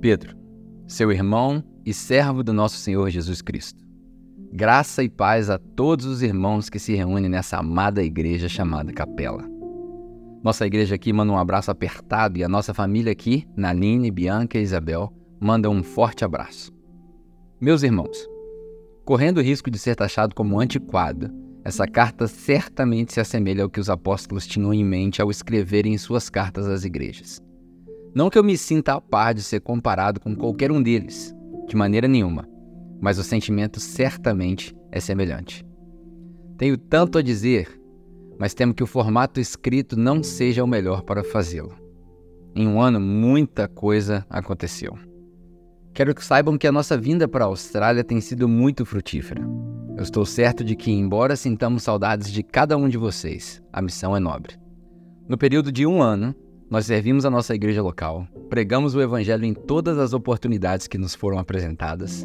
Pedro, seu irmão e servo do nosso Senhor Jesus Cristo. Graça e paz a todos os irmãos que se reúnem nessa amada igreja chamada Capela. Nossa igreja aqui manda um abraço apertado e a nossa família aqui, Naline, Bianca e Isabel, manda um forte abraço. Meus irmãos, correndo o risco de ser taxado como antiquado, essa carta certamente se assemelha ao que os apóstolos tinham em mente ao escreverem suas cartas às igrejas. Não que eu me sinta a par de ser comparado com qualquer um deles, de maneira nenhuma, mas o sentimento certamente é semelhante. Tenho tanto a dizer, mas temo que o formato escrito não seja o melhor para fazê-lo. Em um ano, muita coisa aconteceu. Quero que saibam que a nossa vinda para a Austrália tem sido muito frutífera. Eu estou certo de que, embora sintamos saudades de cada um de vocês, a missão é nobre. No período de um ano, nós servimos a nossa igreja local, pregamos o Evangelho em todas as oportunidades que nos foram apresentadas,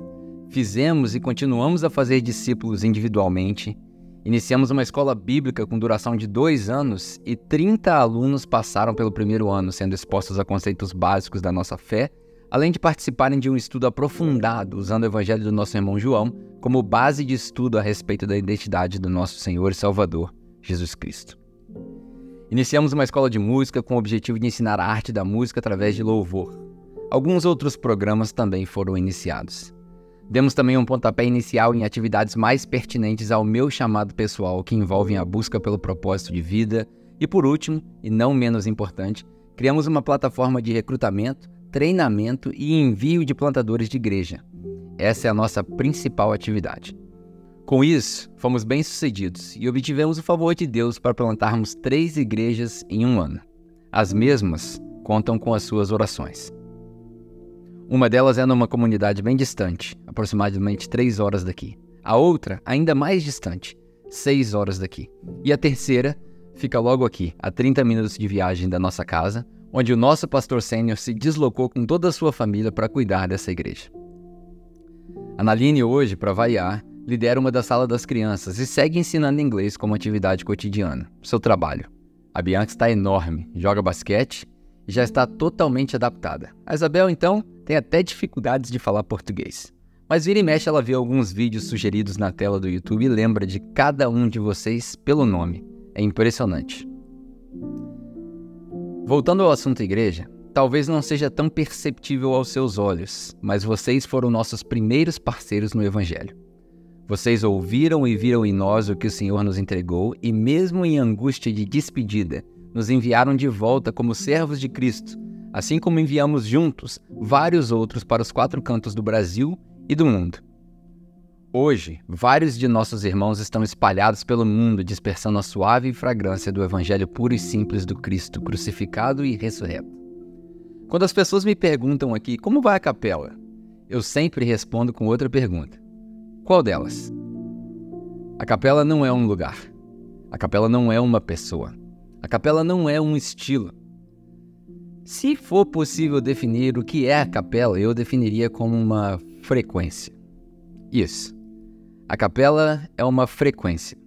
fizemos e continuamos a fazer discípulos individualmente, iniciamos uma escola bíblica com duração de dois anos e 30 alunos passaram pelo primeiro ano, sendo expostos a conceitos básicos da nossa fé, além de participarem de um estudo aprofundado usando o Evangelho do nosso irmão João como base de estudo a respeito da identidade do nosso Senhor e Salvador, Jesus Cristo. Iniciamos uma escola de música com o objetivo de ensinar a arte da música através de louvor. Alguns outros programas também foram iniciados. Demos também um pontapé inicial em atividades mais pertinentes ao meu chamado pessoal, que envolvem a busca pelo propósito de vida. E por último, e não menos importante, criamos uma plataforma de recrutamento, treinamento e envio de plantadores de igreja. Essa é a nossa principal atividade. Com isso, fomos bem-sucedidos e obtivemos o favor de Deus para plantarmos três igrejas em um ano. As mesmas contam com as suas orações. Uma delas é numa comunidade bem distante, aproximadamente três horas daqui. A outra, ainda mais distante, seis horas daqui. E a terceira fica logo aqui, a 30 minutos de viagem da nossa casa, onde o nosso pastor sênior se deslocou com toda a sua família para cuidar dessa igreja. A Naline hoje, para variar, lidera uma da sala das crianças e segue ensinando inglês como atividade cotidiana, seu trabalho. A Bianca está enorme, joga basquete e já está totalmente adaptada. A Isabel, então, tem até dificuldades de falar português. Mas vira e mexe ela vê alguns vídeos sugeridos na tela do YouTube e lembra de cada um de vocês pelo nome. É impressionante. Voltando ao assunto igreja, talvez não seja tão perceptível aos seus olhos, mas vocês foram nossos primeiros parceiros no Evangelho. Vocês ouviram e viram em nós o que o Senhor nos entregou, e mesmo em angústia de despedida, nos enviaram de volta como servos de Cristo, assim como enviamos juntos vários outros para os quatro cantos do Brasil e do mundo. Hoje, vários de nossos irmãos estão espalhados pelo mundo, dispersando a suave fragrância do Evangelho puro e simples do Cristo crucificado e ressurreto. Quando as pessoas me perguntam aqui como vai a capela, eu sempre respondo com outra pergunta: qual delas? A capela não é um lugar. A capela não é uma pessoa. A capela não é um estilo. Se for possível definir o que é a capela, eu definiria como uma frequência. Isso. A capela é uma frequência.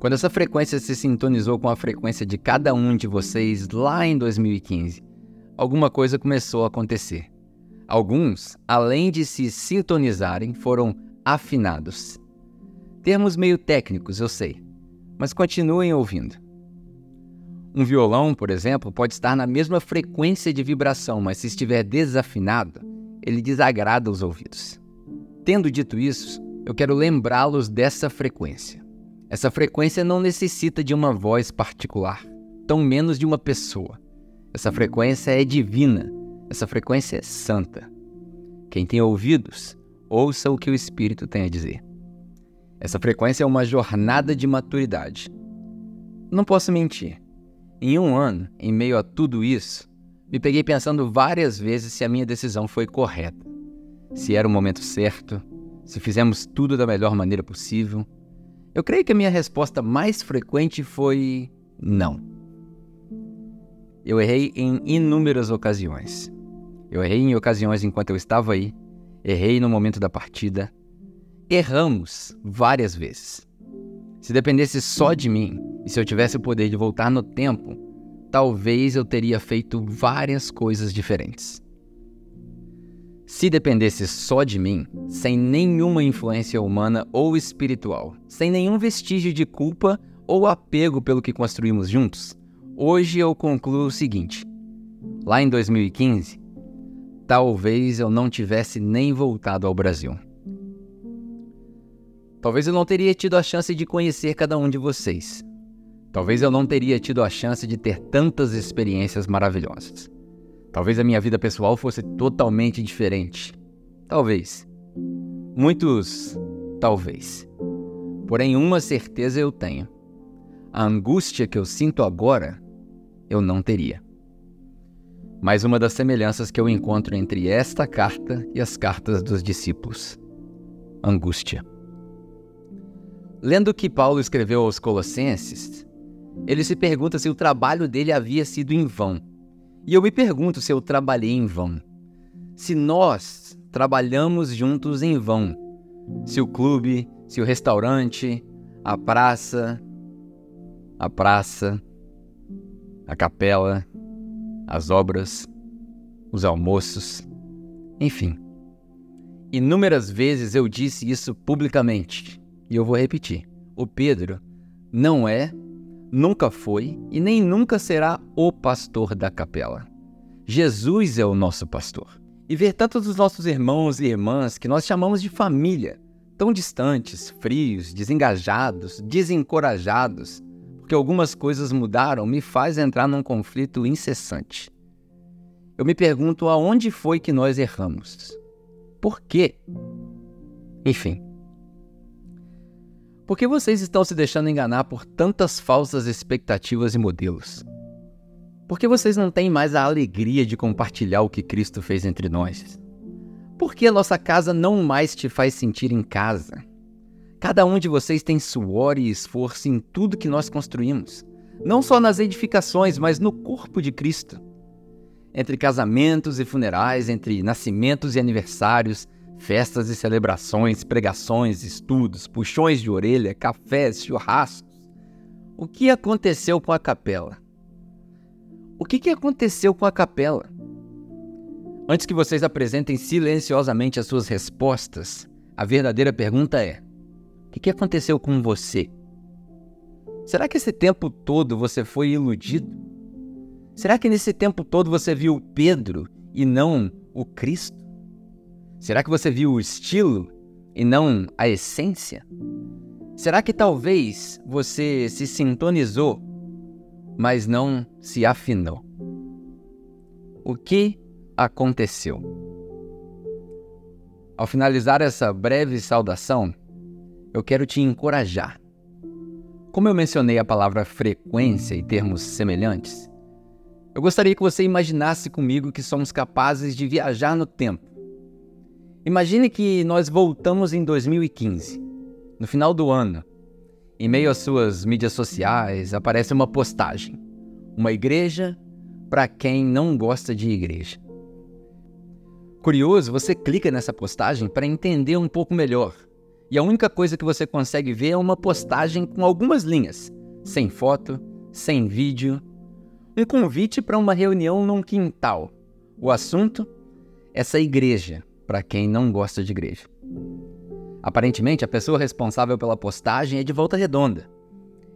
Quando essa frequência se sintonizou com a frequência de cada um de vocês lá em 2015, alguma coisa começou a acontecer. Alguns, além de se sintonizarem, foram afinados. Termos meio técnicos, eu sei, mas continuem ouvindo. Um violão, por exemplo, pode estar na mesma frequência de vibração, mas se estiver desafinado, ele desagrada os ouvidos. Tendo dito isso, eu quero lembrá-los dessa frequência. Essa frequência não necessita de uma voz particular, tão menos de uma pessoa. Essa frequência é divina, essa frequência é santa. Quem tem ouvidos, ouça o que o Espírito tem a dizer. Essa frequência é uma jornada de maturidade. Não posso mentir. Em um ano, em meio a tudo isso, me peguei pensando várias vezes se a minha decisão foi correta, se era o momento certo, se fizemos tudo da melhor maneira possível. Eu creio que a minha resposta mais frequente foi não. Eu errei em inúmeras ocasiões. Eu errei em ocasiões enquanto eu estava aí, Errei no momento da partida. Erramos várias vezes. Se dependesse só de mim e se eu tivesse o poder de voltar no tempo, talvez eu teria feito várias coisas diferentes. Se dependesse só de mim, sem nenhuma influência humana ou espiritual, sem nenhum vestígio de culpa ou apego pelo que construímos juntos, hoje eu concluo o seguinte: lá em 2015, talvez eu não tivesse nem voltado ao Brasil. Talvez eu não teria tido a chance de conhecer cada um de vocês. Talvez eu não teria tido a chance de ter tantas experiências maravilhosas. Talvez a minha vida pessoal fosse totalmente diferente. Talvez. Muitos talvez. Porém, uma certeza eu tenho. A angústia que eu sinto agora, eu não teria. Mais uma das semelhanças que eu encontro entre esta carta e as cartas dos discípulos: angústia. Lendo o que Paulo escreveu aos Colossenses, ele se pergunta se o trabalho dele havia sido em vão. E eu me pergunto se eu trabalhei em vão. Se nós trabalhamos juntos em vão. Se o clube, se o restaurante, a praça, a praça, a capela, as obras, os almoços, enfim. Inúmeras vezes eu disse isso publicamente e eu vou repetir. O Pedro não é nunca foi e nem nunca será o pastor da capela. Jesus é o nosso pastor. E ver tantos dos nossos irmãos e irmãs que nós chamamos de família, tão distantes, frios, desengajados, desencorajados, porque algumas coisas mudaram, me faz entrar num conflito incessante. Eu me pergunto aonde foi que nós erramos? Por quê? Enfim, por que vocês estão se deixando enganar por tantas falsas expectativas e modelos? Por que vocês não têm mais a alegria de compartilhar o que Cristo fez entre nós? Por que a nossa casa não mais te faz sentir em casa? Cada um de vocês tem suor e esforço em tudo que nós construímos, não só nas edificações, mas no corpo de Cristo. Entre casamentos e funerais, entre nascimentos e aniversários, Festas e celebrações, pregações, estudos, puxões de orelha, cafés, churrascos. O que aconteceu com a capela? O que, que aconteceu com a capela? Antes que vocês apresentem silenciosamente as suas respostas, a verdadeira pergunta é: o que, aconteceu com você? Será que esse tempo todo você foi iludido? Será que nesse tempo todo você viu Pedro e não o Cristo? Será que você viu o estilo e não a essência? Será que talvez você se sintonizou, mas não se afinou? O que aconteceu? Ao finalizar essa breve saudação, eu quero te encorajar. Como eu mencionei a palavra frequência e termos semelhantes, eu gostaria que você imaginasse comigo que somos capazes de viajar no tempo Imagine que nós voltamos em 2015, no final do ano. Em meio às suas mídias sociais aparece uma postagem: Uma igreja para quem não gosta de igreja. Curioso, você clica nessa postagem para entender um pouco melhor. E a única coisa que você consegue ver é uma postagem com algumas linhas, sem foto, sem vídeo. Um convite para uma reunião num quintal. O assunto? Essa igreja para quem não gosta de igreja. Aparentemente, a pessoa responsável pela postagem é de volta redonda.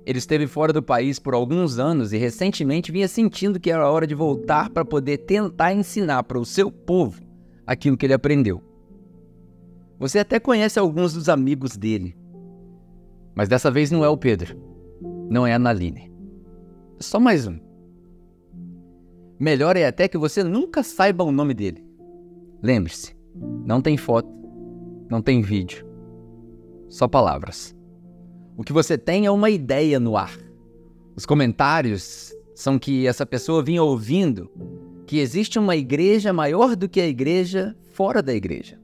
Ele esteve fora do país por alguns anos e recentemente vinha sentindo que era hora de voltar para poder tentar ensinar para o seu povo aquilo que ele aprendeu. Você até conhece alguns dos amigos dele. Mas dessa vez não é o Pedro. Não é a Naline. É só mais um. Melhor é até que você nunca saiba o nome dele. Lembre-se, não tem foto, não tem vídeo, só palavras. O que você tem é uma ideia no ar. Os comentários são que essa pessoa vinha ouvindo que existe uma igreja maior do que a igreja fora da igreja.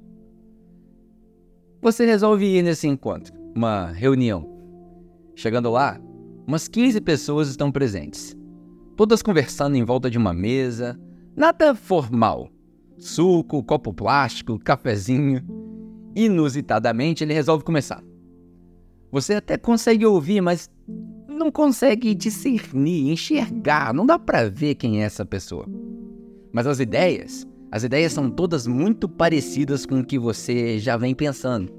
Você resolve ir nesse encontro, uma reunião. Chegando lá, umas 15 pessoas estão presentes, todas conversando em volta de uma mesa, nada formal, Suco, copo plástico, cafezinho. Inusitadamente, ele resolve começar. Você até consegue ouvir, mas não consegue discernir, enxergar, não dá para ver quem é essa pessoa. Mas as ideias As ideias são todas muito parecidas com o que você já vem pensando.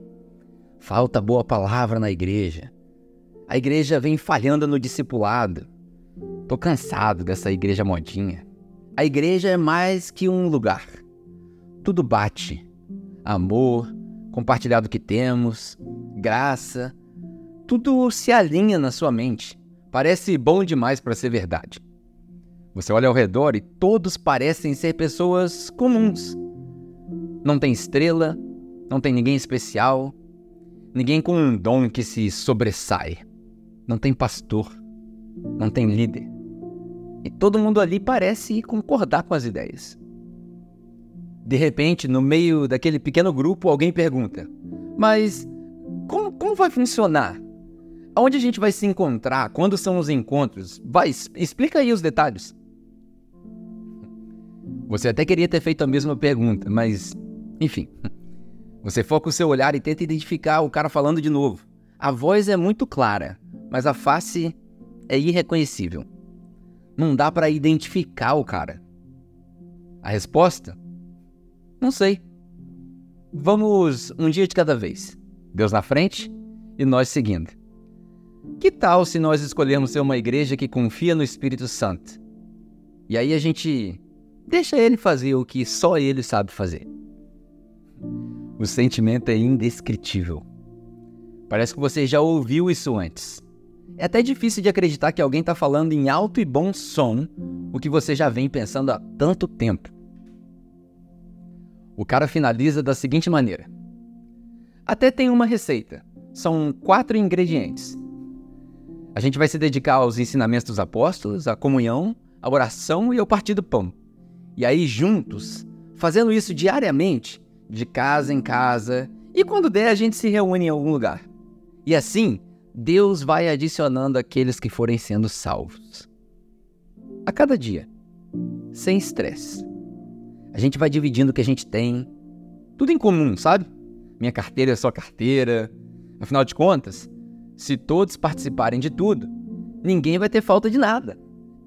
Falta boa palavra na igreja. A igreja vem falhando no discipulado. Tô cansado dessa igreja modinha. A igreja é mais que um lugar. Tudo bate. Amor, compartilhar do que temos, graça, tudo se alinha na sua mente. Parece bom demais para ser verdade. Você olha ao redor e todos parecem ser pessoas comuns. Não tem estrela, não tem ninguém especial, ninguém com um dom que se sobressai. Não tem pastor, não tem líder. E todo mundo ali parece concordar com as ideias. De repente, no meio daquele pequeno grupo, alguém pergunta: Mas como, como vai funcionar? Aonde a gente vai se encontrar? Quando são os encontros? Vai, explica aí os detalhes. Você até queria ter feito a mesma pergunta, mas, enfim. Você foca o seu olhar e tenta identificar o cara falando de novo. A voz é muito clara, mas a face é irreconhecível. Não dá para identificar o cara. A resposta? Não sei. Vamos um dia de cada vez. Deus na frente e nós seguindo. Que tal se nós escolhermos ser uma igreja que confia no Espírito Santo? E aí a gente deixa ele fazer o que só ele sabe fazer. O sentimento é indescritível. Parece que você já ouviu isso antes. É até difícil de acreditar que alguém está falando em alto e bom som o que você já vem pensando há tanto tempo. O cara finaliza da seguinte maneira: Até tem uma receita. São quatro ingredientes. A gente vai se dedicar aos ensinamentos dos apóstolos, à comunhão, à oração e ao partir do pão. E aí, juntos, fazendo isso diariamente, de casa em casa, e quando der, a gente se reúne em algum lugar. E assim, Deus vai adicionando aqueles que forem sendo salvos. A cada dia, sem estresse. A gente vai dividindo o que a gente tem, tudo em comum, sabe? Minha carteira é sua carteira. Afinal de contas, se todos participarem de tudo, ninguém vai ter falta de nada.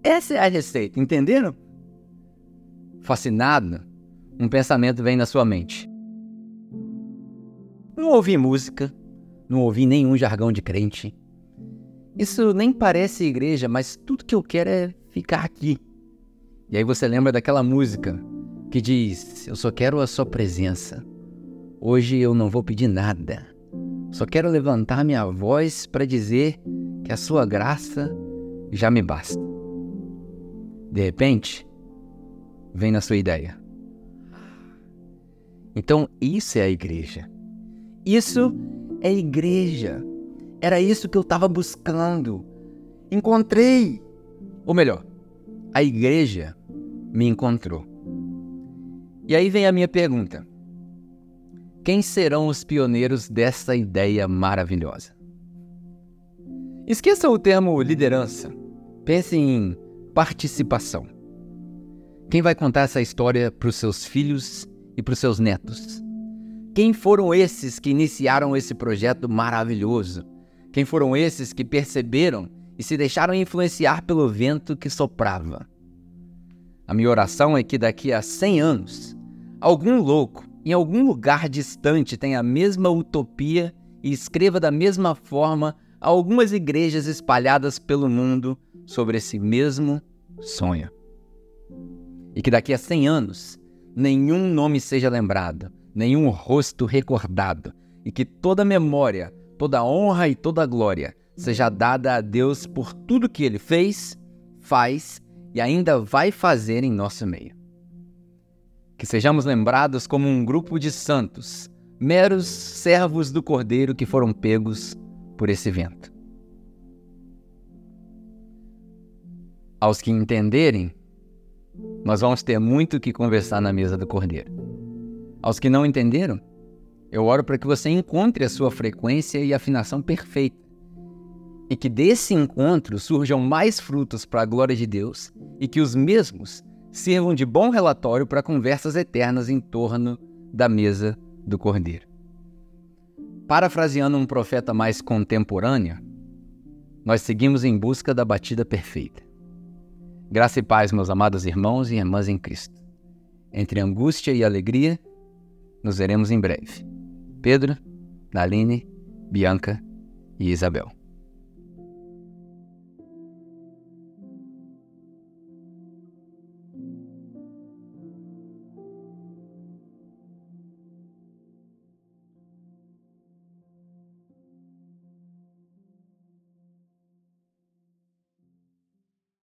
Essa é a receita, entenderam? Fascinado, um pensamento vem na sua mente. Não ouvi música, não ouvi nenhum jargão de crente. Isso nem parece igreja, mas tudo que eu quero é ficar aqui. E aí você lembra daquela música que diz: Eu só quero a sua presença. Hoje eu não vou pedir nada. Só quero levantar minha voz para dizer que a sua graça já me basta. De repente, vem na sua ideia. Então, isso é a igreja. Isso é igreja. Era isso que eu estava buscando. Encontrei. Ou melhor, a igreja me encontrou. E aí vem a minha pergunta: quem serão os pioneiros dessa ideia maravilhosa? Esqueça o termo liderança. Pense em participação. Quem vai contar essa história para os seus filhos e para os seus netos? Quem foram esses que iniciaram esse projeto maravilhoso? Quem foram esses que perceberam e se deixaram influenciar pelo vento que soprava? A minha oração é que daqui a 100 anos, algum louco em algum lugar distante tenha a mesma utopia e escreva da mesma forma algumas igrejas espalhadas pelo mundo sobre esse mesmo sonho. E que daqui a 100 anos, nenhum nome seja lembrado, nenhum rosto recordado, e que toda memória, toda honra e toda glória seja dada a Deus por tudo que ele fez, faz e ainda vai fazer em nosso meio. Que sejamos lembrados como um grupo de santos, meros servos do Cordeiro que foram pegos por esse vento. Aos que entenderem, nós vamos ter muito que conversar na mesa do Cordeiro. Aos que não entenderam, eu oro para que você encontre a sua frequência e afinação perfeita. E que desse encontro surjam mais frutos para a glória de Deus e que os mesmos sirvam de bom relatório para conversas eternas em torno da mesa do Cordeiro. Parafraseando um profeta mais contemporâneo, nós seguimos em busca da batida perfeita. Graça e paz, meus amados irmãos e irmãs em Cristo. entre angústia e alegria, nos veremos em breve. Pedro, Naline, Bianca e Isabel.